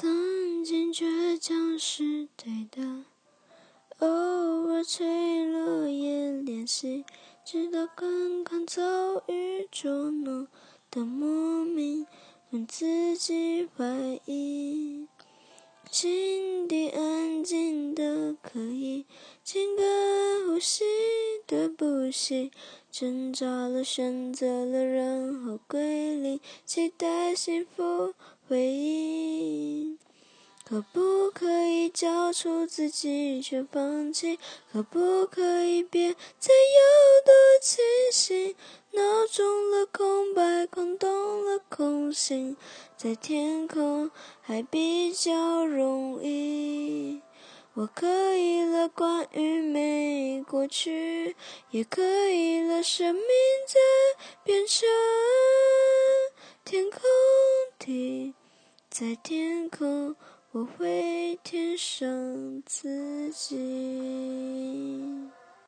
曾经倔强是对的，偶尔脆弱也练习，直到刚刚遭遇捉弄的莫名，让自己怀疑。心底安静的可以，情歌呼吸的不行，挣扎了，选择了，然后归零，期待幸福回应。可不可以交出自己却放弃？可不可以别再有多清醒？脑中了空白，空洞了空心，在天空还比较容易。我可以了，关于没过去，也可以了，生命在变成在天空。我会填上自己。